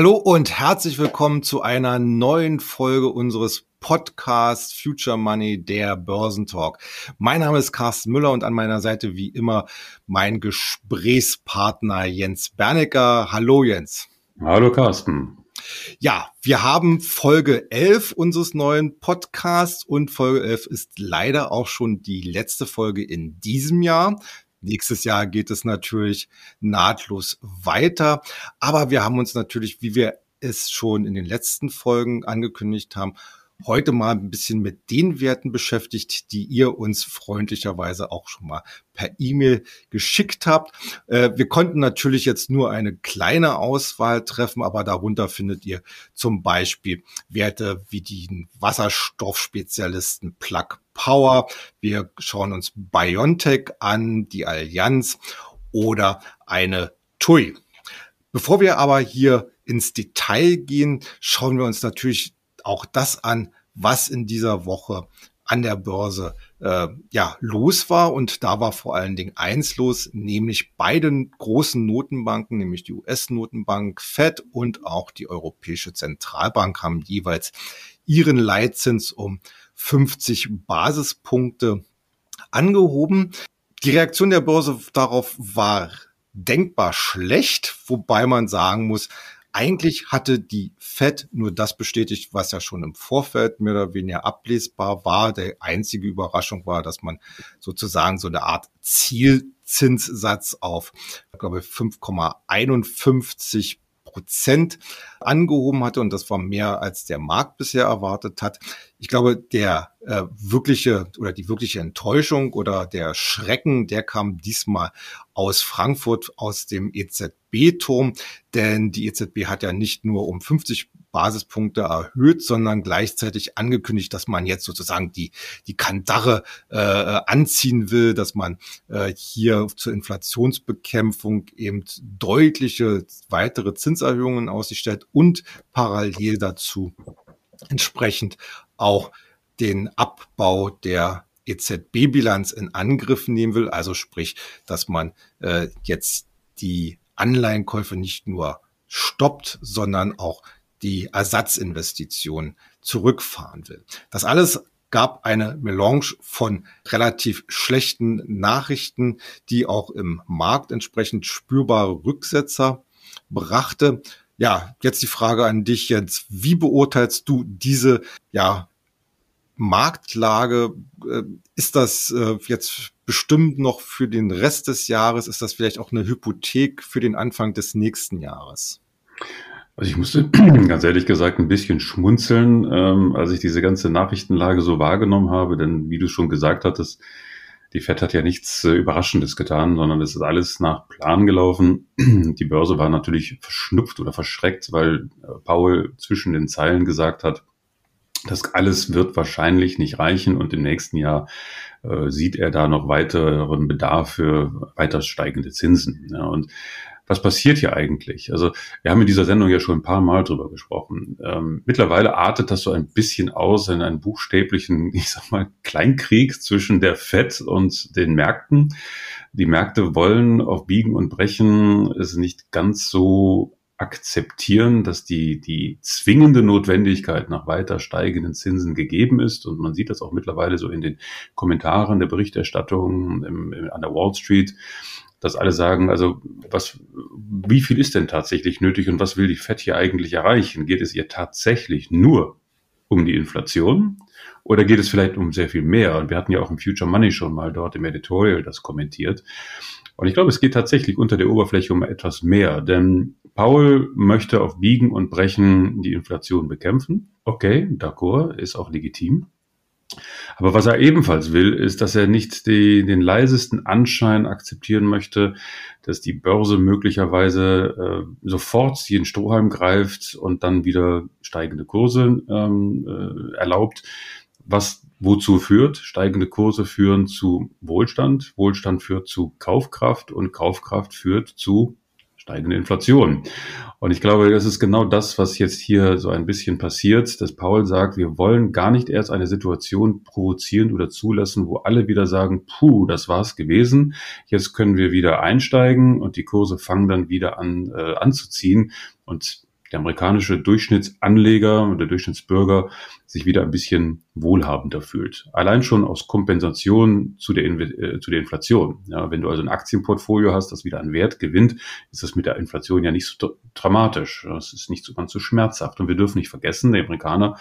Hallo und herzlich willkommen zu einer neuen Folge unseres Podcasts Future Money, der Börsentalk. Mein Name ist Carsten Müller und an meiner Seite wie immer mein Gesprächspartner Jens Bernecker. Hallo Jens. Hallo Carsten. Ja, wir haben Folge 11 unseres neuen Podcasts und Folge 11 ist leider auch schon die letzte Folge in diesem Jahr. Nächstes Jahr geht es natürlich nahtlos weiter. Aber wir haben uns natürlich, wie wir es schon in den letzten Folgen angekündigt haben, heute mal ein bisschen mit den Werten beschäftigt, die ihr uns freundlicherweise auch schon mal per E-Mail geschickt habt. Äh, wir konnten natürlich jetzt nur eine kleine Auswahl treffen, aber darunter findet ihr zum Beispiel Werte wie den Wasserstoffspezialisten Plug Power. Wir schauen uns Biontech an, die Allianz oder eine TUI. Bevor wir aber hier ins Detail gehen, schauen wir uns natürlich auch das an, was in dieser Woche an der Börse äh, ja los war und da war vor allen Dingen eins los, nämlich beide großen Notenbanken, nämlich die US-Notenbank Fed und auch die Europäische Zentralbank haben jeweils ihren Leitzins um 50 Basispunkte angehoben. Die Reaktion der Börse darauf war denkbar schlecht, wobei man sagen muss, eigentlich hatte die Fed nur das bestätigt, was ja schon im Vorfeld mehr oder weniger ablesbar war. Der einzige Überraschung war, dass man sozusagen so eine Art Zielzinssatz auf, ich glaube, 5,51 Prozent angehoben hatte und das war mehr als der Markt bisher erwartet hat. Ich glaube, der äh, wirkliche oder die wirkliche Enttäuschung oder der Schrecken, der kam diesmal aus Frankfurt, aus dem EZB-Turm, denn die EZB hat ja nicht nur um 50 Basispunkte erhöht, sondern gleichzeitig angekündigt, dass man jetzt sozusagen die, die Kandare äh, anziehen will, dass man äh, hier zur Inflationsbekämpfung eben deutliche weitere Zinserhöhungen ausstellt und parallel dazu entsprechend auch den Abbau der EZB-Bilanz in Angriff nehmen will. Also sprich, dass man äh, jetzt die Anleihenkäufe nicht nur stoppt, sondern auch die Ersatzinvestitionen zurückfahren will. Das alles gab eine Melange von relativ schlechten Nachrichten, die auch im Markt entsprechend spürbare Rücksetzer brachte. Ja, jetzt die Frage an dich jetzt. Wie beurteilst du diese, ja, Marktlage? Äh, ist das äh, jetzt bestimmt noch für den Rest des Jahres? Ist das vielleicht auch eine Hypothek für den Anfang des nächsten Jahres? Also ich musste ganz ehrlich gesagt ein bisschen schmunzeln, ähm, als ich diese ganze Nachrichtenlage so wahrgenommen habe, denn wie du schon gesagt hattest, die Fed hat ja nichts äh, Überraschendes getan, sondern es ist alles nach Plan gelaufen. Die Börse war natürlich verschnupft oder verschreckt, weil äh, Paul zwischen den Zeilen gesagt hat, das alles wird wahrscheinlich nicht reichen und im nächsten Jahr äh, sieht er da noch weiteren Bedarf für weiter steigende Zinsen. Ja, und was passiert hier eigentlich? Also wir haben in dieser Sendung ja schon ein paar Mal drüber gesprochen. Ähm, mittlerweile artet das so ein bisschen aus in einen buchstäblichen, ich sag mal, Kleinkrieg zwischen der FED und den Märkten. Die Märkte wollen auf Biegen und Brechen es nicht ganz so akzeptieren, dass die, die zwingende Notwendigkeit nach weiter steigenden Zinsen gegeben ist. Und man sieht das auch mittlerweile so in den Kommentaren der Berichterstattung im, im, an der Wall Street dass alle sagen, also was, wie viel ist denn tatsächlich nötig und was will die FED hier eigentlich erreichen? Geht es ihr tatsächlich nur um die Inflation oder geht es vielleicht um sehr viel mehr? Und wir hatten ja auch im Future Money schon mal dort im Editorial das kommentiert. Und ich glaube, es geht tatsächlich unter der Oberfläche um etwas mehr, denn Paul möchte auf Biegen und Brechen die Inflation bekämpfen. Okay, d'accord, ist auch legitim. Aber was er ebenfalls will, ist, dass er nicht die, den leisesten Anschein akzeptieren möchte, dass die Börse möglicherweise äh, sofort jeden Strohhalm greift und dann wieder steigende Kurse ähm, äh, erlaubt, was wozu führt. Steigende Kurse führen zu Wohlstand, Wohlstand führt zu Kaufkraft und Kaufkraft führt zu steigende Inflation. Und ich glaube, das ist genau das, was jetzt hier so ein bisschen passiert, dass Paul sagt, wir wollen gar nicht erst eine Situation provozieren oder zulassen, wo alle wieder sagen, puh, das war's gewesen. Jetzt können wir wieder einsteigen und die Kurse fangen dann wieder an äh, anzuziehen. Und der amerikanische Durchschnittsanleger und der Durchschnittsbürger sich wieder ein bisschen wohlhabender fühlt. Allein schon aus Kompensation zu der, äh, zu der Inflation. Ja, wenn du also ein Aktienportfolio hast, das wieder an Wert gewinnt, ist das mit der Inflation ja nicht so dramatisch. Das ist nicht so ganz so schmerzhaft. Und wir dürfen nicht vergessen, die Amerikaner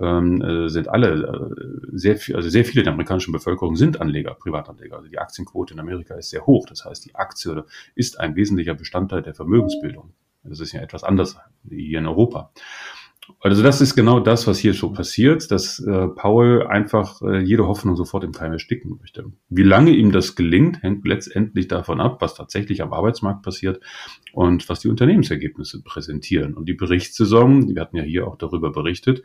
ähm, äh, sind alle äh, sehr viel, also sehr viele der amerikanischen Bevölkerung sind Anleger, Privatanleger. Also die Aktienquote in Amerika ist sehr hoch. Das heißt, die Aktie ist ein wesentlicher Bestandteil der Vermögensbildung. Das ist ja etwas anders hier in Europa. Also das ist genau das, was hier so passiert, dass äh, Paul einfach äh, jede Hoffnung sofort im Keim ersticken möchte. Wie lange ihm das gelingt, hängt letztendlich davon ab, was tatsächlich am Arbeitsmarkt passiert und was die Unternehmensergebnisse präsentieren. Und die Berichtssaison, wir hatten ja hier auch darüber berichtet,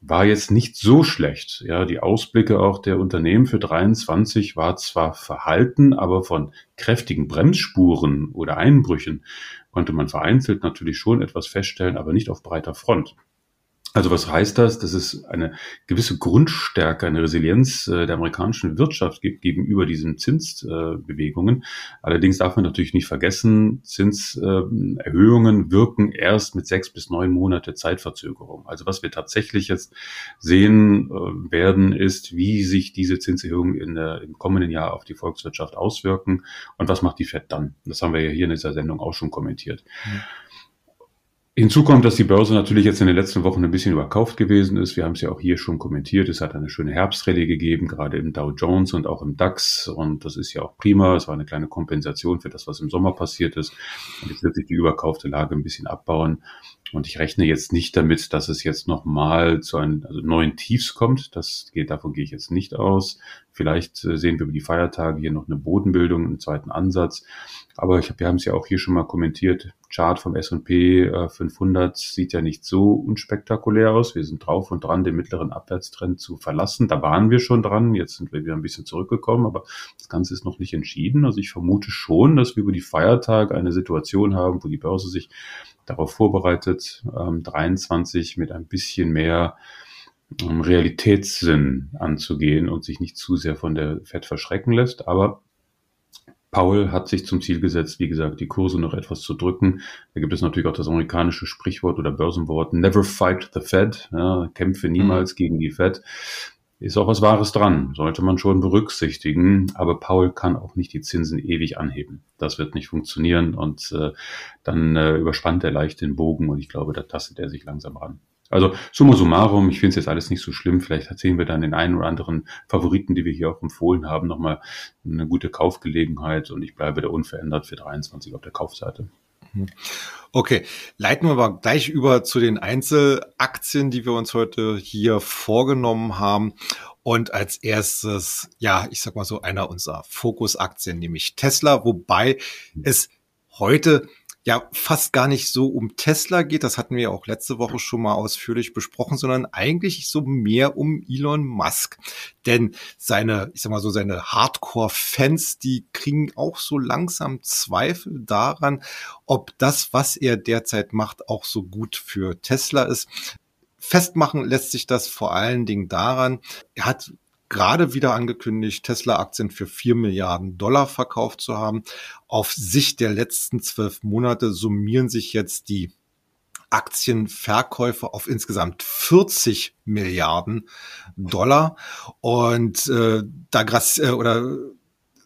war jetzt nicht so schlecht. Ja, die Ausblicke auch der Unternehmen für 23 war zwar verhalten, aber von kräftigen Bremsspuren oder Einbrüchen konnte man vereinzelt natürlich schon etwas feststellen, aber nicht auf breiter Front. Also was heißt das? Dass es eine gewisse Grundstärke, eine Resilienz äh, der amerikanischen Wirtschaft gibt gegenüber diesen Zinsbewegungen. Allerdings darf man natürlich nicht vergessen, Zinserhöhungen wirken erst mit sechs bis neun Monate Zeitverzögerung. Also was wir tatsächlich jetzt sehen äh, werden, ist, wie sich diese Zinserhöhungen in der, im kommenden Jahr auf die Volkswirtschaft auswirken und was macht die Fed dann. Das haben wir ja hier in dieser Sendung auch schon kommentiert. Mhm. Hinzu kommt, dass die Börse natürlich jetzt in den letzten Wochen ein bisschen überkauft gewesen ist. Wir haben es ja auch hier schon kommentiert. Es hat eine schöne Herbstrallye gegeben, gerade im Dow Jones und auch im DAX. Und das ist ja auch prima. Es war eine kleine Kompensation für das, was im Sommer passiert ist. Und jetzt wird sich die überkaufte Lage ein bisschen abbauen. Und ich rechne jetzt nicht damit, dass es jetzt nochmal zu einem also neuen Tiefs kommt. Das geht, davon gehe ich jetzt nicht aus. Vielleicht äh, sehen wir über die Feiertage hier noch eine Bodenbildung im zweiten Ansatz. Aber ich hab, wir haben es ja auch hier schon mal kommentiert. Chart vom S&P 500 sieht ja nicht so unspektakulär aus. Wir sind drauf und dran, den mittleren Abwärtstrend zu verlassen. Da waren wir schon dran. Jetzt sind wir wieder ein bisschen zurückgekommen, aber das Ganze ist noch nicht entschieden. Also ich vermute schon, dass wir über die Feiertage eine Situation haben, wo die Börse sich darauf vorbereitet, ähm, 23 mit ein bisschen mehr ähm, Realitätssinn anzugehen und sich nicht zu sehr von der Fed verschrecken lässt. Aber Paul hat sich zum Ziel gesetzt, wie gesagt, die Kurse noch etwas zu drücken. Da gibt es natürlich auch das amerikanische Sprichwort oder Börsenwort Never fight the Fed. Ja, kämpfe niemals mhm. gegen die Fed. Ist auch was Wahres dran, sollte man schon berücksichtigen. Aber Paul kann auch nicht die Zinsen ewig anheben. Das wird nicht funktionieren und äh, dann äh, überspannt er leicht den Bogen und ich glaube, da tastet er sich langsam ran. Also summa summarum, ich finde es jetzt alles nicht so schlimm. Vielleicht erzählen wir dann den einen oder anderen Favoriten, die wir hier auch empfohlen haben, nochmal eine gute Kaufgelegenheit und ich bleibe da unverändert für 23 auf der Kaufseite. Mhm. Okay, leiten wir aber gleich über zu den Einzelaktien, die wir uns heute hier vorgenommen haben. Und als erstes, ja, ich sag mal so, einer unserer Fokusaktien, nämlich Tesla, wobei es heute ja fast gar nicht so um Tesla geht, das hatten wir ja auch letzte Woche schon mal ausführlich besprochen, sondern eigentlich so mehr um Elon Musk. Denn seine, ich sag mal so, seine Hardcore-Fans, die kriegen auch so langsam Zweifel daran, ob das, was er derzeit macht, auch so gut für Tesla ist. Festmachen lässt sich das vor allen Dingen daran, er hat gerade wieder angekündigt, Tesla-Aktien für vier Milliarden Dollar verkauft zu haben. Auf Sicht der letzten zwölf Monate summieren sich jetzt die Aktienverkäufe auf insgesamt 40 Milliarden Dollar. Und äh, da äh, oder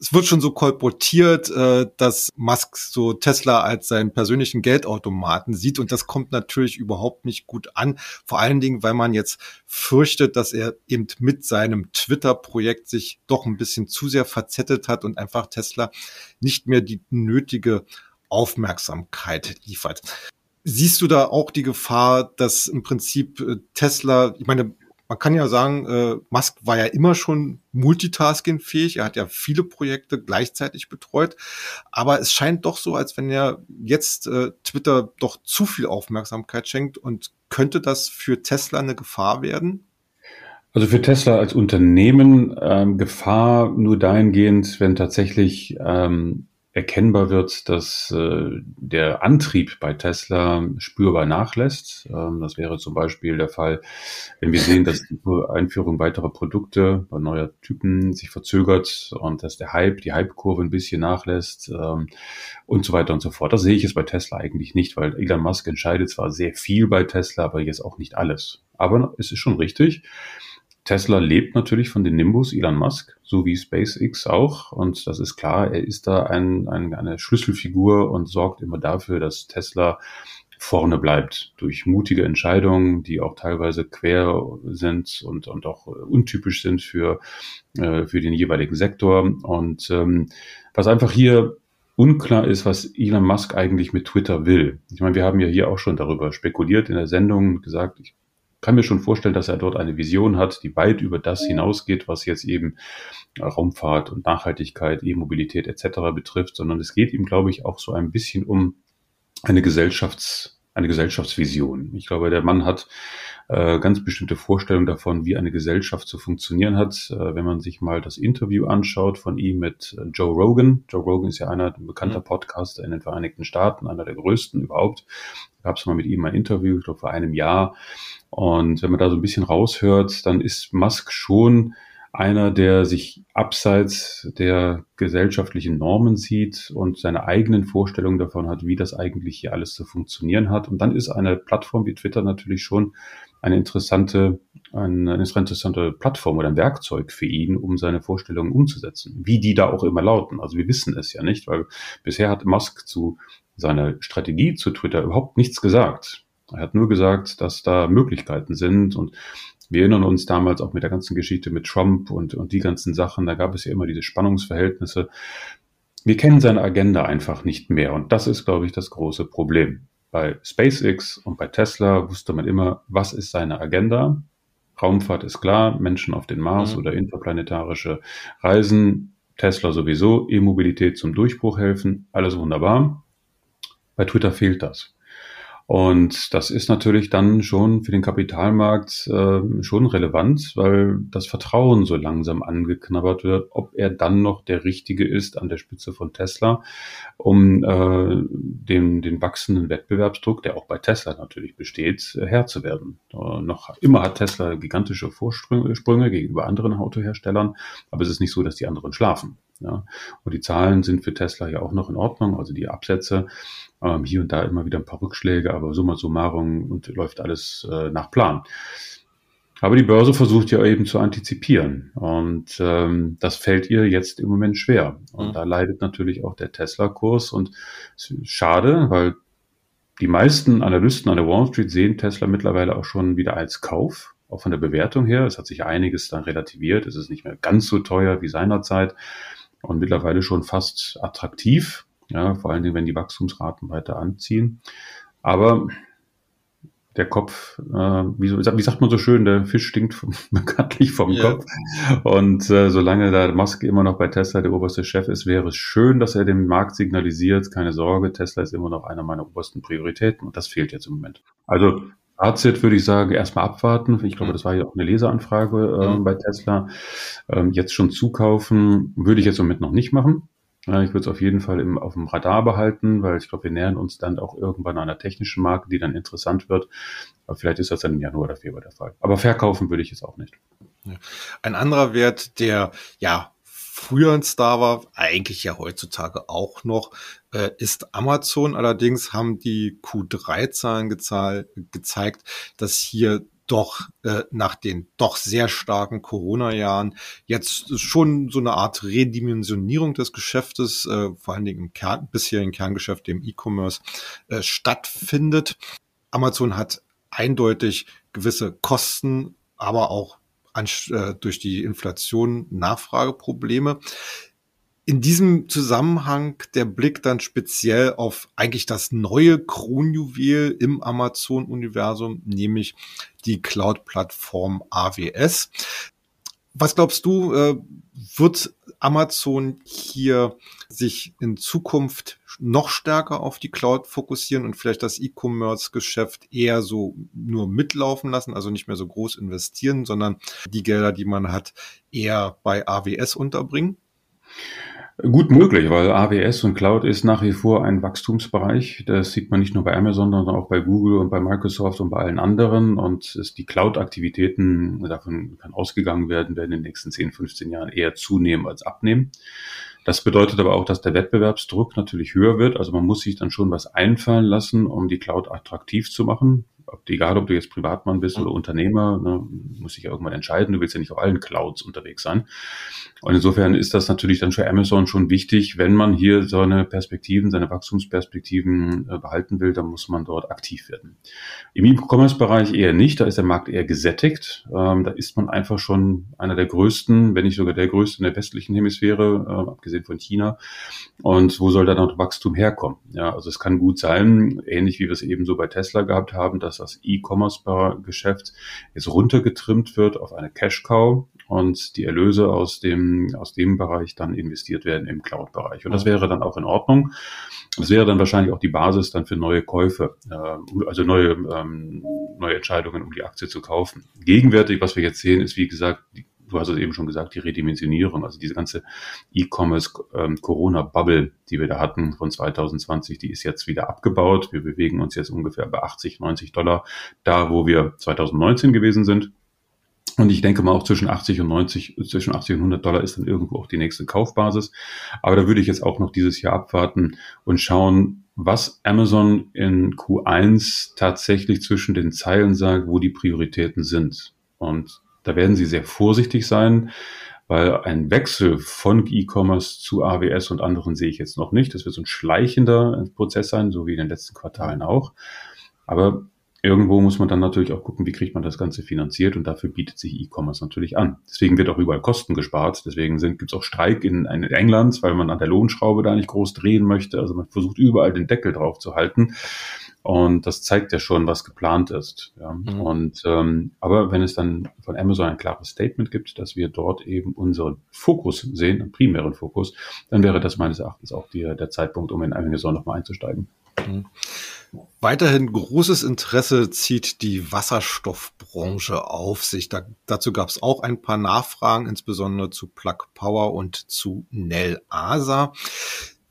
es wird schon so kolportiert, äh, dass Musk so Tesla als seinen persönlichen Geldautomaten sieht und das kommt natürlich überhaupt nicht gut an. Vor allen Dingen, weil man jetzt fürchtet, dass er eben mit seinem Twitter-Projekt sich doch ein bisschen zu sehr verzettelt hat und einfach Tesla nicht mehr die nötige Aufmerksamkeit liefert. Siehst du da auch die Gefahr, dass im Prinzip äh, Tesla, ich meine, man kann ja sagen, äh, Musk war ja immer schon multitaskingfähig. Er hat ja viele Projekte gleichzeitig betreut. Aber es scheint doch so, als wenn er jetzt äh, Twitter doch zu viel Aufmerksamkeit schenkt. Und könnte das für Tesla eine Gefahr werden? Also für Tesla als Unternehmen ähm, Gefahr nur dahingehend, wenn tatsächlich ähm, erkennbar wird, dass äh, der Antrieb bei Tesla spürbar nachlässt. Ähm, das wäre zum Beispiel der Fall, wenn wir sehen, dass die Einführung weiterer Produkte bei neuer Typen sich verzögert und dass der Hype, die Hype-Kurve ein bisschen nachlässt ähm, und so weiter und so fort. Das sehe ich jetzt bei Tesla eigentlich nicht, weil Elon Musk entscheidet zwar sehr viel bei Tesla, aber jetzt auch nicht alles. Aber es ist schon richtig. Tesla lebt natürlich von den Nimbus Elon Musk, so wie SpaceX auch. Und das ist klar, er ist da ein, ein, eine Schlüsselfigur und sorgt immer dafür, dass Tesla vorne bleibt durch mutige Entscheidungen, die auch teilweise quer sind und, und auch untypisch sind für, äh, für den jeweiligen Sektor. Und ähm, was einfach hier unklar ist, was Elon Musk eigentlich mit Twitter will. Ich meine, wir haben ja hier auch schon darüber spekuliert in der Sendung, gesagt, ich kann mir schon vorstellen, dass er dort eine Vision hat, die weit über das hinausgeht, was jetzt eben Raumfahrt und Nachhaltigkeit, E-Mobilität etc. betrifft, sondern es geht ihm, glaube ich, auch so ein bisschen um eine Gesellschafts- eine Gesellschaftsvision. Ich glaube, der Mann hat äh, ganz bestimmte Vorstellungen davon, wie eine Gesellschaft zu funktionieren hat. Äh, wenn man sich mal das Interview anschaut von ihm mit äh, Joe Rogan. Joe Rogan ist ja einer ein bekannter mhm. Podcaster in den Vereinigten Staaten, einer der größten überhaupt. Gab es mal mit ihm ein Interview, ich glaube vor einem Jahr. Und wenn man da so ein bisschen raushört, dann ist Musk schon einer, der sich abseits der gesellschaftlichen Normen sieht und seine eigenen Vorstellungen davon hat, wie das eigentlich hier alles zu funktionieren hat. Und dann ist eine Plattform wie Twitter natürlich schon eine interessante, eine interessante Plattform oder ein Werkzeug für ihn, um seine Vorstellungen umzusetzen. Wie die da auch immer lauten. Also wir wissen es ja nicht, weil bisher hat Musk zu seiner Strategie zu Twitter überhaupt nichts gesagt. Er hat nur gesagt, dass da Möglichkeiten sind und wir erinnern uns damals auch mit der ganzen Geschichte mit Trump und, und die ganzen Sachen, da gab es ja immer diese Spannungsverhältnisse. Wir kennen seine Agenda einfach nicht mehr und das ist, glaube ich, das große Problem. Bei SpaceX und bei Tesla wusste man immer, was ist seine Agenda. Raumfahrt ist klar, Menschen auf den Mars mhm. oder interplanetarische Reisen, Tesla sowieso, E-Mobilität zum Durchbruch helfen, alles wunderbar. Bei Twitter fehlt das. Und das ist natürlich dann schon für den Kapitalmarkt äh, schon relevant, weil das Vertrauen so langsam angeknabbert wird, ob er dann noch der Richtige ist an der Spitze von Tesla, um äh, den, den wachsenden Wettbewerbsdruck, der auch bei Tesla natürlich besteht, äh, Herr zu werden. Äh, noch immer hat Tesla gigantische Vorsprünge gegenüber anderen Autoherstellern, aber es ist nicht so, dass die anderen schlafen. Ja. Und die Zahlen sind für Tesla ja auch noch in Ordnung, also die Absätze ähm, hier und da immer wieder ein paar Rückschläge, aber summa summarum und läuft alles äh, nach Plan. Aber die Börse versucht ja eben zu antizipieren und ähm, das fällt ihr jetzt im Moment schwer. Und mhm. da leidet natürlich auch der Tesla-Kurs und schade, weil die meisten Analysten an der Wall Street sehen Tesla mittlerweile auch schon wieder als Kauf, auch von der Bewertung her. Es hat sich einiges dann relativiert. Es ist nicht mehr ganz so teuer wie seinerzeit und mittlerweile schon fast attraktiv. Ja, vor allen Dingen, wenn die Wachstumsraten weiter anziehen. Aber der Kopf, äh, wie, so, wie sagt man so schön, der Fisch stinkt vom, bekanntlich vom ja. Kopf. Und äh, solange da Musk immer noch bei Tesla der oberste Chef ist, wäre es schön, dass er dem Markt signalisiert, keine Sorge, Tesla ist immer noch einer meiner obersten Prioritäten und das fehlt jetzt im Moment. Also Fazit würde ich sagen, erstmal abwarten. Ich glaube, mhm. das war ja auch eine Leseranfrage äh, mhm. bei Tesla. Ähm, jetzt schon zukaufen, würde ich jetzt Moment noch nicht machen. Ich würde es auf jeden Fall im, auf dem Radar behalten, weil ich glaube, wir nähern uns dann auch irgendwann einer technischen Marke, die dann interessant wird. Aber vielleicht ist das dann im Januar oder Februar der Fall. Aber verkaufen würde ich es auch nicht. Ein anderer Wert, der ja früher ein Star war, eigentlich ja heutzutage auch noch, äh, ist Amazon. Allerdings haben die Q3-Zahlen gezeigt, dass hier doch äh, nach den doch sehr starken Corona-Jahren jetzt schon so eine Art Redimensionierung des Geschäftes, äh, vor allen Dingen im Kern, bisherigen Kerngeschäft, dem E-Commerce, äh, stattfindet. Amazon hat eindeutig gewisse Kosten, aber auch an, äh, durch die Inflation Nachfrageprobleme in diesem Zusammenhang der Blick dann speziell auf eigentlich das neue Kronjuwel im Amazon-Universum, nämlich die Cloud-Plattform AWS. Was glaubst du, äh, wird Amazon hier sich in Zukunft noch stärker auf die Cloud fokussieren und vielleicht das E-Commerce-Geschäft eher so nur mitlaufen lassen, also nicht mehr so groß investieren, sondern die Gelder, die man hat, eher bei AWS unterbringen? Gut möglich, weil AWS und Cloud ist nach wie vor ein Wachstumsbereich. Das sieht man nicht nur bei Amazon, sondern auch bei Google und bei Microsoft und bei allen anderen. Und die Cloud-Aktivitäten, davon kann ausgegangen werden, werden in den nächsten 10, 15 Jahren eher zunehmen als abnehmen. Das bedeutet aber auch, dass der Wettbewerbsdruck natürlich höher wird. Also man muss sich dann schon was einfallen lassen, um die Cloud attraktiv zu machen ob, egal ob du jetzt Privatmann bist oder Unternehmer, ne, muss sich ja irgendwann entscheiden. Du willst ja nicht auf allen Clouds unterwegs sein. Und insofern ist das natürlich dann für Amazon schon wichtig, wenn man hier seine Perspektiven, seine Wachstumsperspektiven äh, behalten will, dann muss man dort aktiv werden. Im E-Commerce-Bereich eher nicht, da ist der Markt eher gesättigt. Ähm, da ist man einfach schon einer der größten, wenn nicht sogar der größte in der westlichen Hemisphäre, äh, abgesehen von China. Und wo soll da noch Wachstum herkommen? Ja, also es kann gut sein, ähnlich wie wir es eben so bei Tesla gehabt haben, dass das E-Commerce-Geschäft jetzt runtergetrimmt wird auf eine Cash-Cow und die Erlöse aus dem, aus dem Bereich dann investiert werden im Cloud-Bereich. Und das wäre dann auch in Ordnung. Das wäre dann wahrscheinlich auch die Basis dann für neue Käufe, äh, also neue, ähm, neue Entscheidungen, um die Aktie zu kaufen. Gegenwärtig, was wir jetzt sehen, ist wie gesagt die du hast es eben schon gesagt, die Redimensionierung, also diese ganze E-Commerce-Corona-Bubble, ähm, die wir da hatten von 2020, die ist jetzt wieder abgebaut. Wir bewegen uns jetzt ungefähr bei 80, 90 Dollar, da wo wir 2019 gewesen sind. Und ich denke mal auch zwischen 80 und 90, zwischen 80 und 100 Dollar ist dann irgendwo auch die nächste Kaufbasis. Aber da würde ich jetzt auch noch dieses Jahr abwarten und schauen, was Amazon in Q1 tatsächlich zwischen den Zeilen sagt, wo die Prioritäten sind. Und da werden sie sehr vorsichtig sein, weil ein Wechsel von E-Commerce zu AWS und anderen sehe ich jetzt noch nicht. Das wird so ein schleichender Prozess sein, so wie in den letzten Quartalen auch. Aber irgendwo muss man dann natürlich auch gucken, wie kriegt man das Ganze finanziert und dafür bietet sich E-Commerce natürlich an. Deswegen wird auch überall Kosten gespart. Deswegen gibt es auch Streik in, in England, weil man an der Lohnschraube da nicht groß drehen möchte. Also man versucht überall den Deckel drauf zu halten. Und das zeigt ja schon, was geplant ist. Ja. Mhm. Und ähm, aber wenn es dann von Amazon ein klares Statement gibt, dass wir dort eben unseren Fokus sehen, einen primären Fokus, dann wäre das meines Erachtens auch die, der Zeitpunkt, um in Amazon nochmal einzusteigen. Mhm. Weiterhin großes Interesse zieht die Wasserstoffbranche auf sich. Da, dazu gab es auch ein paar Nachfragen, insbesondere zu Plug Power und zu Nel Asa.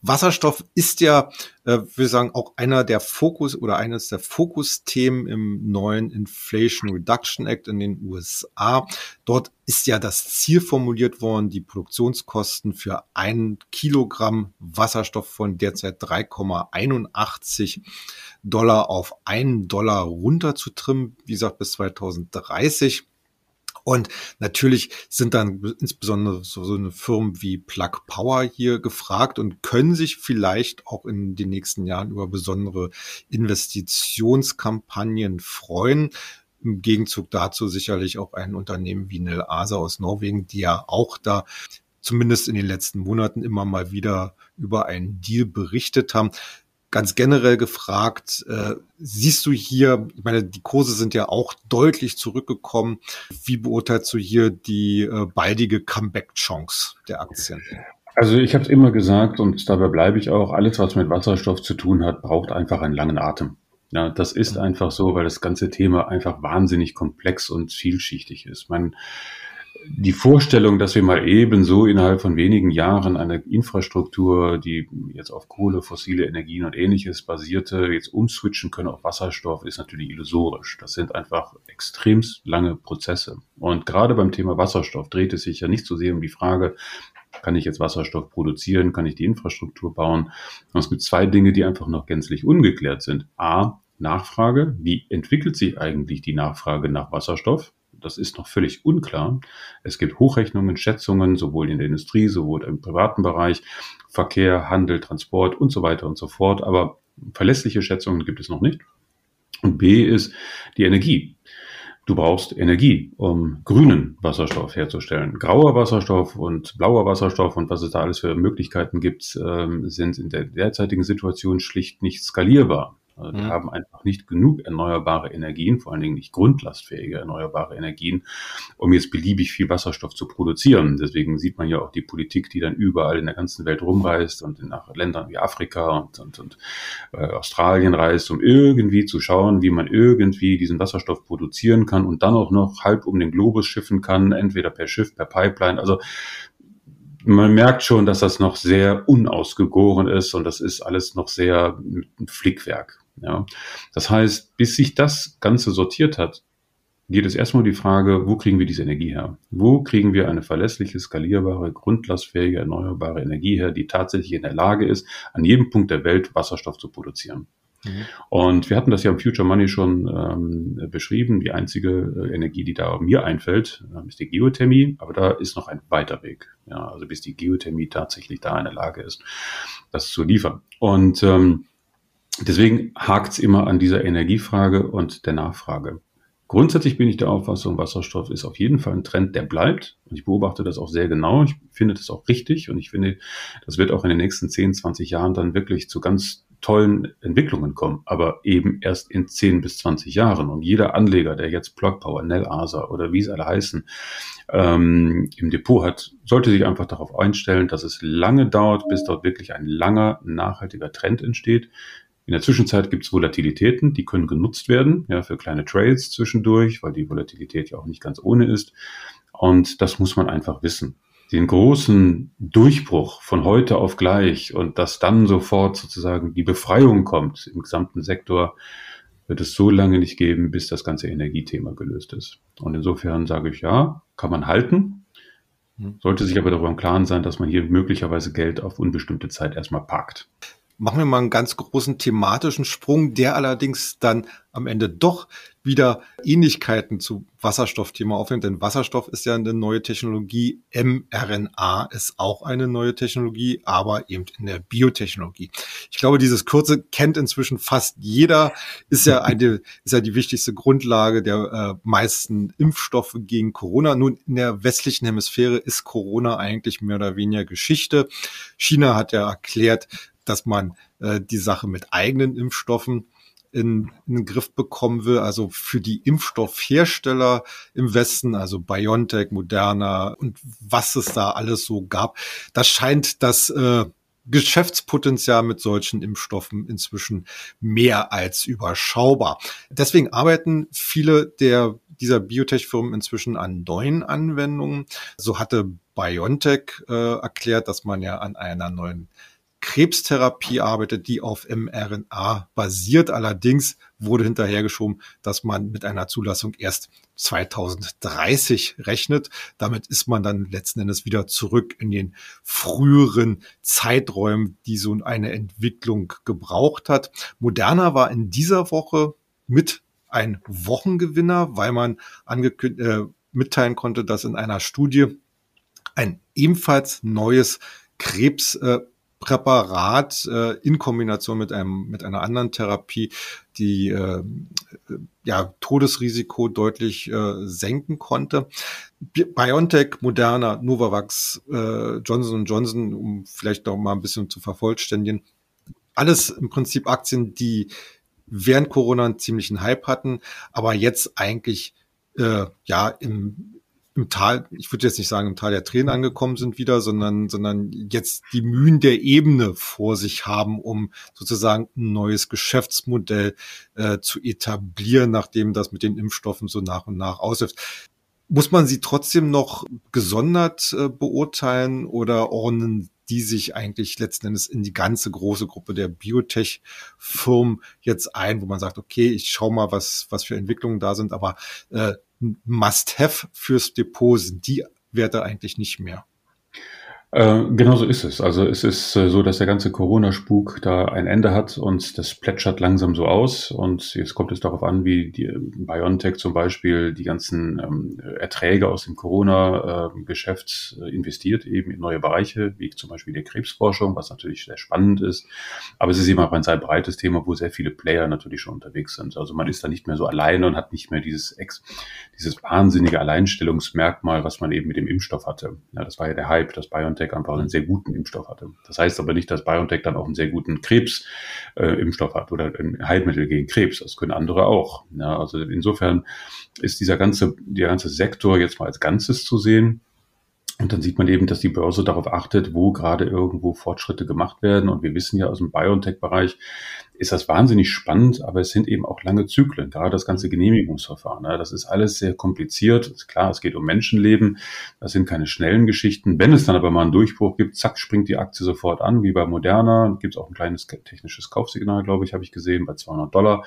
Wasserstoff ist ja, äh, wir sagen, auch einer der Fokus oder eines der Fokusthemen im neuen Inflation Reduction Act in den USA. Dort ist ja das Ziel formuliert worden, die Produktionskosten für ein Kilogramm Wasserstoff von derzeit 3,81 Dollar auf einen Dollar runterzutrimmen, wie gesagt, bis 2030. Und natürlich sind dann insbesondere so, so eine Firmen wie Plug Power hier gefragt und können sich vielleicht auch in den nächsten Jahren über besondere Investitionskampagnen freuen. Im Gegenzug dazu sicherlich auch ein Unternehmen wie Nel Asa aus Norwegen, die ja auch da zumindest in den letzten Monaten immer mal wieder über einen Deal berichtet haben ganz generell gefragt, äh, siehst du hier, ich meine, die Kurse sind ja auch deutlich zurückgekommen. Wie beurteilst du hier die äh, baldige Comeback-Chance der Aktien? Also ich habe es immer gesagt und dabei bleibe ich auch, alles, was mit Wasserstoff zu tun hat, braucht einfach einen langen Atem. Ja, das ist einfach so, weil das ganze Thema einfach wahnsinnig komplex und vielschichtig ist. Man die Vorstellung, dass wir mal ebenso innerhalb von wenigen Jahren eine Infrastruktur, die jetzt auf Kohle, fossile Energien und ähnliches basierte, jetzt umswitchen können auf Wasserstoff, ist natürlich illusorisch. Das sind einfach extremst lange Prozesse. Und gerade beim Thema Wasserstoff dreht es sich ja nicht so sehr um die Frage, kann ich jetzt Wasserstoff produzieren, kann ich die Infrastruktur bauen. Und es gibt zwei Dinge, die einfach noch gänzlich ungeklärt sind. A, Nachfrage. Wie entwickelt sich eigentlich die Nachfrage nach Wasserstoff? Das ist noch völlig unklar. Es gibt Hochrechnungen, Schätzungen, sowohl in der Industrie, sowohl im privaten Bereich, Verkehr, Handel, Transport und so weiter und so fort. Aber verlässliche Schätzungen gibt es noch nicht. Und B ist die Energie. Du brauchst Energie, um grünen Wasserstoff herzustellen. Grauer Wasserstoff und blauer Wasserstoff und was es da alles für Möglichkeiten gibt, ähm, sind in der derzeitigen Situation schlicht nicht skalierbar. Also wir mhm. haben einfach nicht genug erneuerbare Energien, vor allen Dingen nicht grundlastfähige erneuerbare Energien, um jetzt beliebig viel Wasserstoff zu produzieren. Deswegen sieht man ja auch die Politik, die dann überall in der ganzen Welt rumreist und nach Ländern wie Afrika und, und, und äh, Australien reist, um irgendwie zu schauen, wie man irgendwie diesen Wasserstoff produzieren kann und dann auch noch halb um den Globus schiffen kann, entweder per Schiff, per Pipeline. Also man merkt schon, dass das noch sehr unausgegoren ist und das ist alles noch sehr ein Flickwerk. Ja. Das heißt, bis sich das Ganze sortiert hat, geht es erstmal die Frage, wo kriegen wir diese Energie her? Wo kriegen wir eine verlässliche, skalierbare, grundlastfähige, erneuerbare Energie her, die tatsächlich in der Lage ist, an jedem Punkt der Welt Wasserstoff zu produzieren? Mhm. Und wir hatten das ja im Future Money schon ähm, beschrieben. Die einzige äh, Energie, die da mir einfällt, äh, ist die Geothermie, aber da ist noch ein weiter Weg. Ja, also bis die Geothermie tatsächlich da in der Lage ist, das zu liefern. Und ähm, deswegen hakt es immer an dieser Energiefrage und der Nachfrage. Grundsätzlich bin ich der Auffassung, Wasserstoff ist auf jeden Fall ein Trend, der bleibt. Und ich beobachte das auch sehr genau. Ich finde das auch richtig. Und ich finde, das wird auch in den nächsten 10, 20 Jahren dann wirklich zu ganz tollen Entwicklungen kommen, aber eben erst in 10 bis 20 Jahren. Und jeder Anleger, der jetzt Plug Power, Nell Asa oder wie sie alle heißen, ähm, im Depot hat, sollte sich einfach darauf einstellen, dass es lange dauert, bis dort wirklich ein langer, nachhaltiger Trend entsteht. In der Zwischenzeit gibt es Volatilitäten, die können genutzt werden, ja, für kleine Trades zwischendurch, weil die Volatilität ja auch nicht ganz ohne ist. Und das muss man einfach wissen den großen Durchbruch von heute auf gleich und dass dann sofort sozusagen die Befreiung kommt im gesamten Sektor, wird es so lange nicht geben, bis das ganze Energiethema gelöst ist. Und insofern sage ich ja, kann man halten, hm. sollte sich aber darüber im Klaren sein, dass man hier möglicherweise Geld auf unbestimmte Zeit erstmal parkt machen wir mal einen ganz großen thematischen Sprung, der allerdings dann am Ende doch wieder Ähnlichkeiten zu Wasserstoffthema aufnimmt. Denn Wasserstoff ist ja eine neue Technologie. mRNA ist auch eine neue Technologie, aber eben in der Biotechnologie. Ich glaube, dieses kurze kennt inzwischen fast jeder. Ist ja eine, ist ja die wichtigste Grundlage der äh, meisten Impfstoffe gegen Corona. Nun, in der westlichen Hemisphäre ist Corona eigentlich mehr oder weniger Geschichte. China hat ja erklärt, dass man äh, die Sache mit eigenen Impfstoffen in, in den Griff bekommen will. Also für die Impfstoffhersteller im Westen, also BioNTech, Moderna und was es da alles so gab, das scheint das äh, Geschäftspotenzial mit solchen Impfstoffen inzwischen mehr als überschaubar. Deswegen arbeiten viele der dieser Biotech-Firmen inzwischen an neuen Anwendungen. So hatte BioNTech äh, erklärt, dass man ja an einer neuen Krebstherapie arbeitet, die auf mRNA basiert. Allerdings wurde hinterhergeschoben, dass man mit einer Zulassung erst 2030 rechnet. Damit ist man dann letzten Endes wieder zurück in den früheren Zeiträumen, die so eine Entwicklung gebraucht hat. Moderna war in dieser Woche mit ein Wochengewinner, weil man angekündigt, äh, mitteilen konnte, dass in einer Studie ein ebenfalls neues Krebs äh, Präparat äh, in Kombination mit einem mit einer anderen Therapie die äh, ja Todesrisiko deutlich äh, senken konnte. BioNTech, Moderna, Novavax, äh, Johnson Johnson, um vielleicht noch mal ein bisschen zu vervollständigen, alles im Prinzip Aktien, die während Corona einen ziemlichen Hype hatten, aber jetzt eigentlich äh, ja im im Tal, ich würde jetzt nicht sagen im Tal der Tränen angekommen sind wieder, sondern, sondern jetzt die Mühen der Ebene vor sich haben, um sozusagen ein neues Geschäftsmodell äh, zu etablieren, nachdem das mit den Impfstoffen so nach und nach ausläuft. Muss man sie trotzdem noch gesondert äh, beurteilen oder ordnen die sich eigentlich letzten Endes in die ganze große Gruppe der Biotech-Firmen jetzt ein, wo man sagt, okay, ich schau mal, was, was für Entwicklungen da sind, aber äh, Must-Have fürs Depot sind die Werte eigentlich nicht mehr. Äh, genau so ist es. Also es ist äh, so, dass der ganze Corona-Spuk da ein Ende hat und das plätschert langsam so aus. Und jetzt kommt es darauf an, wie die BioNTech zum Beispiel die ganzen ähm, Erträge aus dem Corona-Geschäft äh, investiert, eben in neue Bereiche, wie zum Beispiel die Krebsforschung, was natürlich sehr spannend ist. Aber es ist eben auch ein sehr breites Thema, wo sehr viele Player natürlich schon unterwegs sind. Also man ist da nicht mehr so alleine und hat nicht mehr dieses, Ex dieses wahnsinnige Alleinstellungsmerkmal, was man eben mit dem Impfstoff hatte. Ja, das war ja der Hype, dass BioNTech BioNTech einfach einen sehr guten Impfstoff hatte. Das heißt aber nicht, dass BioNTech dann auch einen sehr guten Krebsimpfstoff äh, hat oder ein Heilmittel gegen Krebs. Das können andere auch. Ja, also insofern ist dieser ganze, der ganze Sektor jetzt mal als Ganzes zu sehen. Und dann sieht man eben, dass die Börse darauf achtet, wo gerade irgendwo Fortschritte gemacht werden. Und wir wissen ja aus dem BioNTech-Bereich ist das wahnsinnig spannend, aber es sind eben auch lange Zyklen, gerade das ganze Genehmigungsverfahren. Das ist alles sehr kompliziert. Klar, es geht um Menschenleben. Das sind keine schnellen Geschichten. Wenn es dann aber mal einen Durchbruch gibt, zack, springt die Aktie sofort an, wie bei Moderna. Gibt es auch ein kleines technisches Kaufsignal, glaube ich, habe ich gesehen, bei 200 Dollar.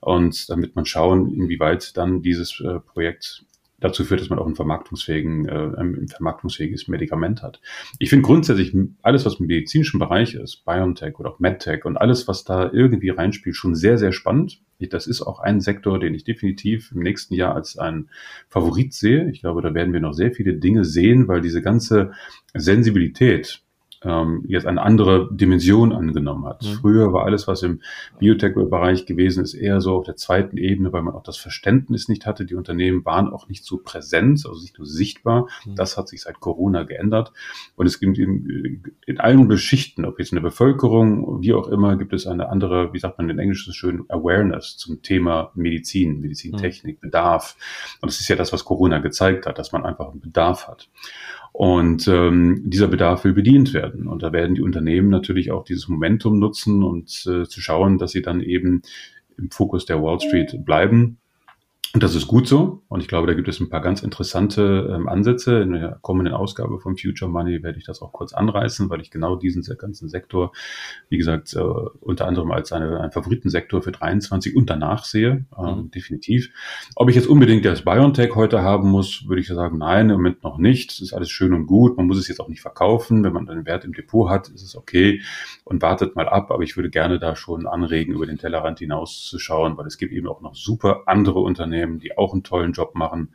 Und damit man schauen, inwieweit dann dieses äh, Projekt dazu führt, dass man auch ein vermarktungsfähigen, äh, ein vermarktungsfähiges Medikament hat. Ich finde grundsätzlich alles, was im medizinischen Bereich ist, Biotech oder auch MedTech und alles, was da irgendwie reinspielt, schon sehr, sehr spannend. Das ist auch ein Sektor, den ich definitiv im nächsten Jahr als ein Favorit sehe. Ich glaube, da werden wir noch sehr viele Dinge sehen, weil diese ganze Sensibilität, ähm, jetzt eine andere Dimension angenommen hat. Mhm. Früher war alles, was im Biotech-Bereich gewesen ist, eher so auf der zweiten Ebene, weil man auch das Verständnis nicht hatte. Die Unternehmen waren auch nicht so präsent, also nicht nur sichtbar. Mhm. Das hat sich seit Corona geändert. Und es gibt in, in allen Beschichten, ob jetzt in der Bevölkerung, wie auch immer, gibt es eine andere, wie sagt man in Englisch so schön, Awareness zum Thema Medizin, Medizintechnik, mhm. Bedarf. Und das ist ja das, was Corona gezeigt hat, dass man einfach einen Bedarf hat. Und ähm, dieser Bedarf will bedient werden. Und da werden die Unternehmen natürlich auch dieses Momentum nutzen und äh, zu schauen, dass sie dann eben im Fokus der Wall Street bleiben und das ist gut so. Und ich glaube, da gibt es ein paar ganz interessante ähm, Ansätze. In der kommenden Ausgabe von Future Money werde ich das auch kurz anreißen, weil ich genau diesen ganzen Sektor, wie gesagt, äh, unter anderem als eine, einen Favoritensektor für 23 und danach sehe. Ähm, mhm. Definitiv. Ob ich jetzt unbedingt das BioNTech heute haben muss, würde ich sagen, nein, im Moment noch nicht. Es ist alles schön und gut. Man muss es jetzt auch nicht verkaufen. Wenn man einen Wert im Depot hat, ist es okay und wartet mal ab. Aber ich würde gerne da schon anregen, über den Tellerrand hinauszuschauen, weil es gibt eben auch noch super andere Unternehmen, Unternehmen, die auch einen tollen Job machen.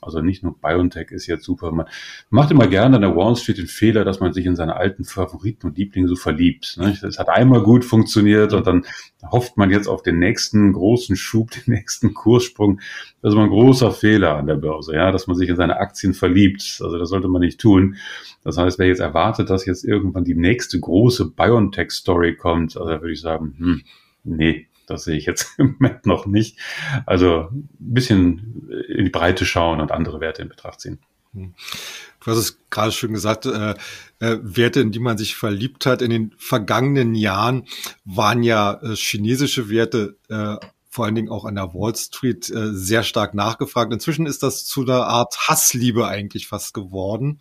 Also nicht nur BioNTech ist jetzt super. Man macht immer gerne an der Wall Street den Fehler, dass man sich in seine alten Favoriten und Lieblinge so verliebt. Es ne? hat einmal gut funktioniert und dann hofft man jetzt auf den nächsten großen Schub, den nächsten Kurssprung. Das ist immer ein großer Fehler an der Börse, ja, dass man sich in seine Aktien verliebt. Also das sollte man nicht tun. Das heißt, wer jetzt erwartet, dass jetzt irgendwann die nächste große BioNTech-Story kommt, also da würde ich sagen, hm, nee, das sehe ich jetzt im Moment noch nicht. Also ein bisschen in die Breite schauen und andere Werte in Betracht ziehen. Hm. Du hast es gerade schon gesagt, äh, äh, Werte, in die man sich verliebt hat. In den vergangenen Jahren waren ja äh, chinesische Werte äh, vor allen Dingen auch an der Wall Street äh, sehr stark nachgefragt. Inzwischen ist das zu einer Art Hassliebe eigentlich fast geworden.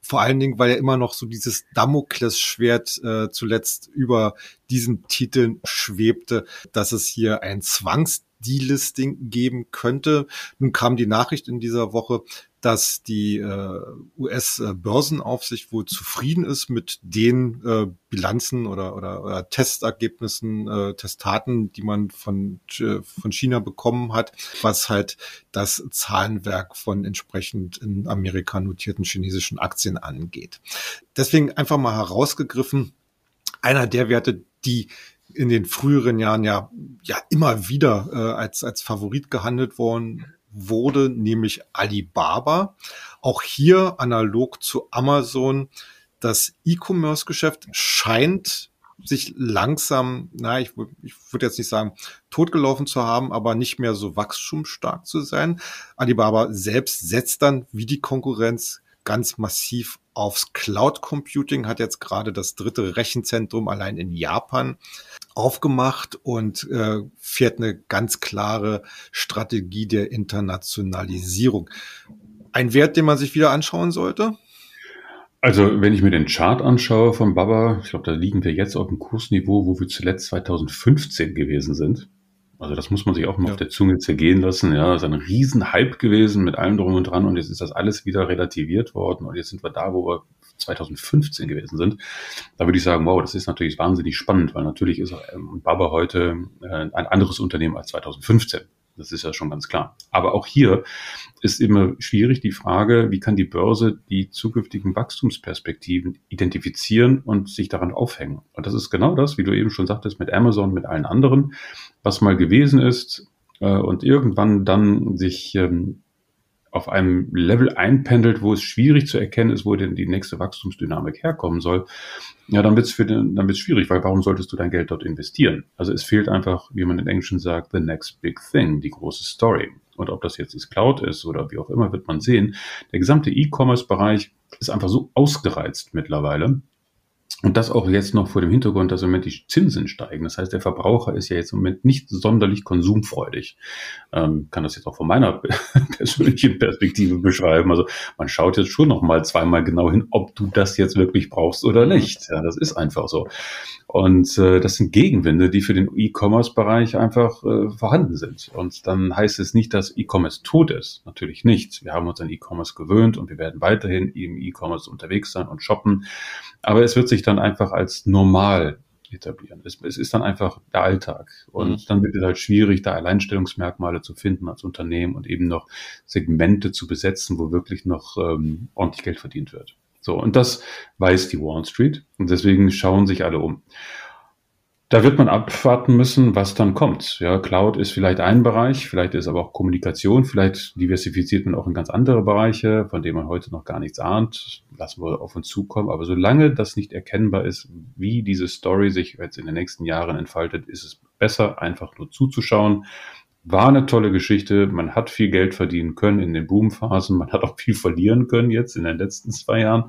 Vor allen Dingen, weil ja immer noch so dieses Damoklesschwert äh, zuletzt über diesen Titeln schwebte, dass es hier ein Zwangsdelisting geben könnte. Nun kam die Nachricht in dieser Woche, dass die äh, US-Börsenaufsicht wohl zufrieden ist mit den äh, Bilanzen oder, oder, oder Testergebnissen, äh, Testaten, die man von, äh, von China bekommen hat, was halt das Zahlenwerk von entsprechend in Amerika notierten chinesischen Aktien angeht. Deswegen einfach mal herausgegriffen, einer der Werte, die in den früheren Jahren ja, ja immer wieder äh, als, als Favorit gehandelt worden wurde, nämlich Alibaba. Auch hier analog zu Amazon. Das E-Commerce-Geschäft scheint sich langsam, na, ich, ich würde jetzt nicht sagen, totgelaufen zu haben, aber nicht mehr so wachstumsstark zu sein. Alibaba selbst setzt dann wie die Konkurrenz ganz massiv aufs Cloud Computing, hat jetzt gerade das dritte Rechenzentrum allein in Japan aufgemacht und äh, fährt eine ganz klare Strategie der Internationalisierung. Ein Wert, den man sich wieder anschauen sollte? Also, wenn ich mir den Chart anschaue von Baba, ich glaube, da liegen wir jetzt auf dem Kursniveau, wo wir zuletzt 2015 gewesen sind. Also das muss man sich auch mal ja. auf der Zunge zergehen lassen. Ja, das ist ein Riesenhype gewesen mit allem drum und dran und jetzt ist das alles wieder relativiert worden und jetzt sind wir da, wo wir 2015 gewesen sind. Da würde ich sagen, wow, das ist natürlich wahnsinnig spannend, weil natürlich ist ähm, Baba heute äh, ein anderes Unternehmen als 2015. Das ist ja schon ganz klar. Aber auch hier ist immer schwierig die Frage, wie kann die Börse die zukünftigen Wachstumsperspektiven identifizieren und sich daran aufhängen. Und das ist genau das, wie du eben schon sagtest, mit Amazon, mit allen anderen, was mal gewesen ist äh, und irgendwann dann sich ähm, auf einem Level einpendelt, wo es schwierig zu erkennen ist, wo denn die nächste Wachstumsdynamik herkommen soll, ja, dann wird es dann wird's schwierig, weil warum solltest du dein Geld dort investieren? Also es fehlt einfach, wie man in Englischen sagt, the next big thing, die große Story. Und ob das jetzt das Cloud ist oder wie auch immer, wird man sehen. Der gesamte E-Commerce-Bereich ist einfach so ausgereizt mittlerweile. Und das auch jetzt noch vor dem Hintergrund, dass im Moment die Zinsen steigen. Das heißt, der Verbraucher ist ja jetzt im Moment nicht sonderlich konsumfreudig. Ähm, kann das jetzt auch von meiner persönlichen Perspektive beschreiben. Also man schaut jetzt schon noch mal zweimal genau hin, ob du das jetzt wirklich brauchst oder nicht. Ja, das ist einfach so. Und äh, das sind Gegenwinde, die für den E-Commerce-Bereich einfach äh, vorhanden sind. Und dann heißt es nicht, dass E-Commerce tot ist. Natürlich nicht. Wir haben uns an E-Commerce gewöhnt und wir werden weiterhin im E-Commerce unterwegs sein und shoppen. Aber es wird sich dann einfach als normal etablieren. Es, es ist dann einfach der Alltag. Und mhm. dann wird es halt schwierig, da Alleinstellungsmerkmale zu finden als Unternehmen und eben noch Segmente zu besetzen, wo wirklich noch ähm, ordentlich Geld verdient wird. So, und das weiß die Wall Street und deswegen schauen sich alle um. Da wird man abwarten müssen, was dann kommt. Ja, Cloud ist vielleicht ein Bereich, vielleicht ist aber auch Kommunikation, vielleicht diversifiziert man auch in ganz andere Bereiche, von denen man heute noch gar nichts ahnt. Lassen wir auf uns zukommen. Aber solange das nicht erkennbar ist, wie diese Story sich jetzt in den nächsten Jahren entfaltet, ist es besser, einfach nur zuzuschauen war eine tolle Geschichte. Man hat viel Geld verdienen können in den Boomphasen. Man hat auch viel verlieren können jetzt in den letzten zwei Jahren.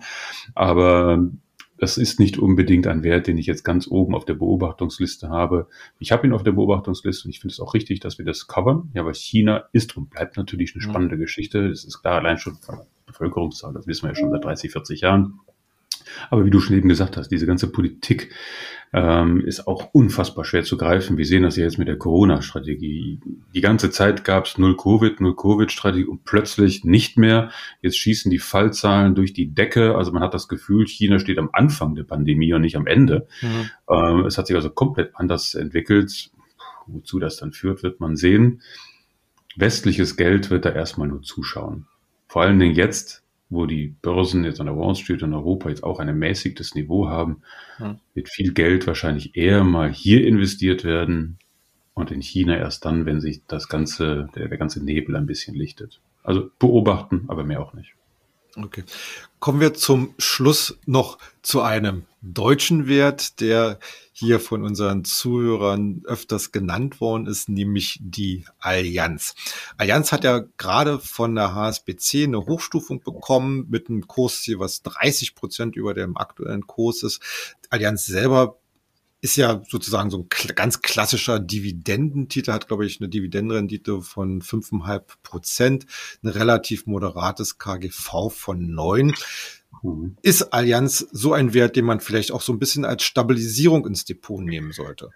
Aber das ist nicht unbedingt ein Wert, den ich jetzt ganz oben auf der Beobachtungsliste habe. Ich habe ihn auf der Beobachtungsliste und ich finde es auch richtig, dass wir das covern. Ja, weil China ist und bleibt natürlich eine spannende mhm. Geschichte. Das ist klar, allein schon von Bevölkerungszahl, das wissen wir ja schon seit 30, 40 Jahren. Aber wie du schon eben gesagt hast, diese ganze Politik ähm, ist auch unfassbar schwer zu greifen. Wir sehen das ja jetzt mit der Corona-Strategie. Die ganze Zeit gab es null Covid, null Covid-Strategie und plötzlich nicht mehr. Jetzt schießen die Fallzahlen durch die Decke. Also man hat das Gefühl, China steht am Anfang der Pandemie und nicht am Ende. Mhm. Ähm, es hat sich also komplett anders entwickelt. Wozu das dann führt, wird man sehen. Westliches Geld wird da erstmal nur zuschauen. Vor allen Dingen jetzt, wo die Börsen jetzt an der Wall Street in Europa jetzt auch ein ermäßigtes Niveau haben, hm. wird viel Geld wahrscheinlich eher mal hier investiert werden und in China erst dann, wenn sich das ganze, der, der ganze Nebel ein bisschen lichtet. Also beobachten, aber mehr auch nicht. Okay. Kommen wir zum Schluss noch zu einem deutschen Wert, der hier von unseren Zuhörern öfters genannt worden ist, nämlich die Allianz. Allianz hat ja gerade von der HSBC eine Hochstufung bekommen mit einem Kursziel, was 30 Prozent über dem aktuellen Kurs ist. Allianz selber ist ja sozusagen so ein ganz klassischer Dividendentitel, hat, glaube ich, eine Dividendenrendite von fünfeinhalb Prozent, ein relativ moderates KGV von neun. Mhm. Ist Allianz so ein Wert, den man vielleicht auch so ein bisschen als Stabilisierung ins Depot nehmen sollte?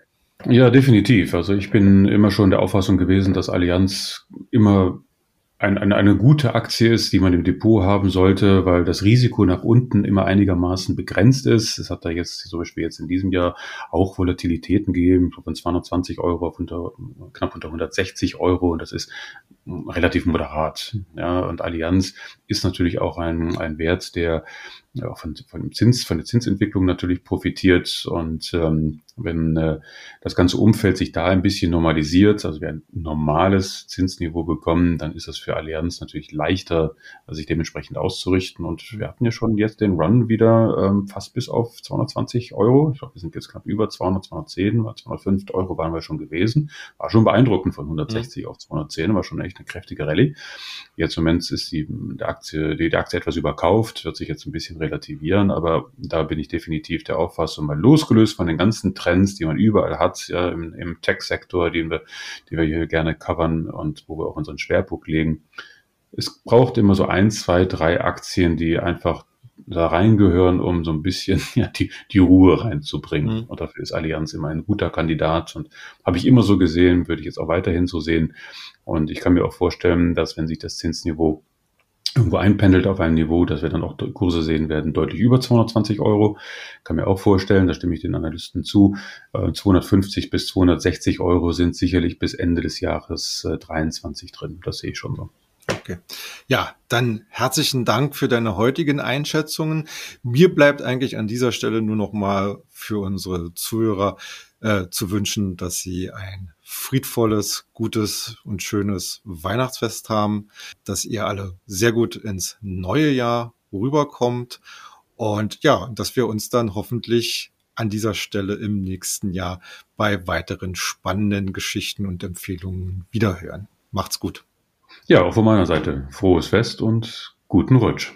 Ja, definitiv. Also ich bin immer schon der Auffassung gewesen, dass Allianz immer ein, eine, eine gute Aktie ist, die man im Depot haben sollte, weil das Risiko nach unten immer einigermaßen begrenzt ist. Es hat da jetzt zum Beispiel jetzt in diesem Jahr auch Volatilitäten gegeben, von 220 Euro auf unter, knapp unter 160 Euro und das ist relativ moderat. Ja, und Allianz ist natürlich auch ein, ein Wert, der auch von, von dem Zins, von der Zinsentwicklung natürlich profitiert. Und ähm, wenn äh, das ganze Umfeld sich da ein bisschen normalisiert, also wir ein normales Zinsniveau bekommen, dann ist das für Allianz natürlich leichter, sich dementsprechend auszurichten. Und wir hatten ja schon jetzt den Run wieder ähm, fast bis auf 220 Euro. Ich glaube, wir sind jetzt knapp über 200, 210, 205 Euro waren wir schon gewesen. War schon beeindruckend von 160 mhm. auf 210, war schon echt eine kräftige Rallye. Jetzt im Moment ist die, der Aktie, die, die Aktie etwas überkauft, wird sich jetzt ein bisschen relativieren, aber da bin ich definitiv der Auffassung, mal losgelöst von den ganzen Trends, die man überall hat, ja, im, im Tech-Sektor, den wir, die wir hier gerne covern und wo wir auch unseren Schwerpunkt legen. Es braucht immer so ein, zwei, drei Aktien, die einfach da reingehören, um so ein bisschen ja, die, die Ruhe reinzubringen. Mhm. Und dafür ist Allianz immer ein guter Kandidat und habe ich immer so gesehen, würde ich jetzt auch weiterhin so sehen. Und ich kann mir auch vorstellen, dass wenn sich das Zinsniveau irgendwo einpendelt auf einem Niveau, dass wir dann auch Kurse sehen werden, deutlich über 220 Euro. Kann mir auch vorstellen, da stimme ich den Analysten zu, 250 äh, bis 260 Euro sind sicherlich bis Ende des Jahres 23 äh, drin. Das sehe ich schon so. Okay. Ja, dann herzlichen Dank für deine heutigen Einschätzungen. Mir bleibt eigentlich an dieser Stelle nur noch mal für unsere Zuhörer äh, zu wünschen, dass sie ein friedvolles, gutes und schönes Weihnachtsfest haben, dass ihr alle sehr gut ins neue Jahr rüberkommt und ja, dass wir uns dann hoffentlich an dieser Stelle im nächsten Jahr bei weiteren spannenden Geschichten und Empfehlungen wiederhören. Macht's gut. Ja, auch von meiner Seite frohes Fest und guten Rutsch.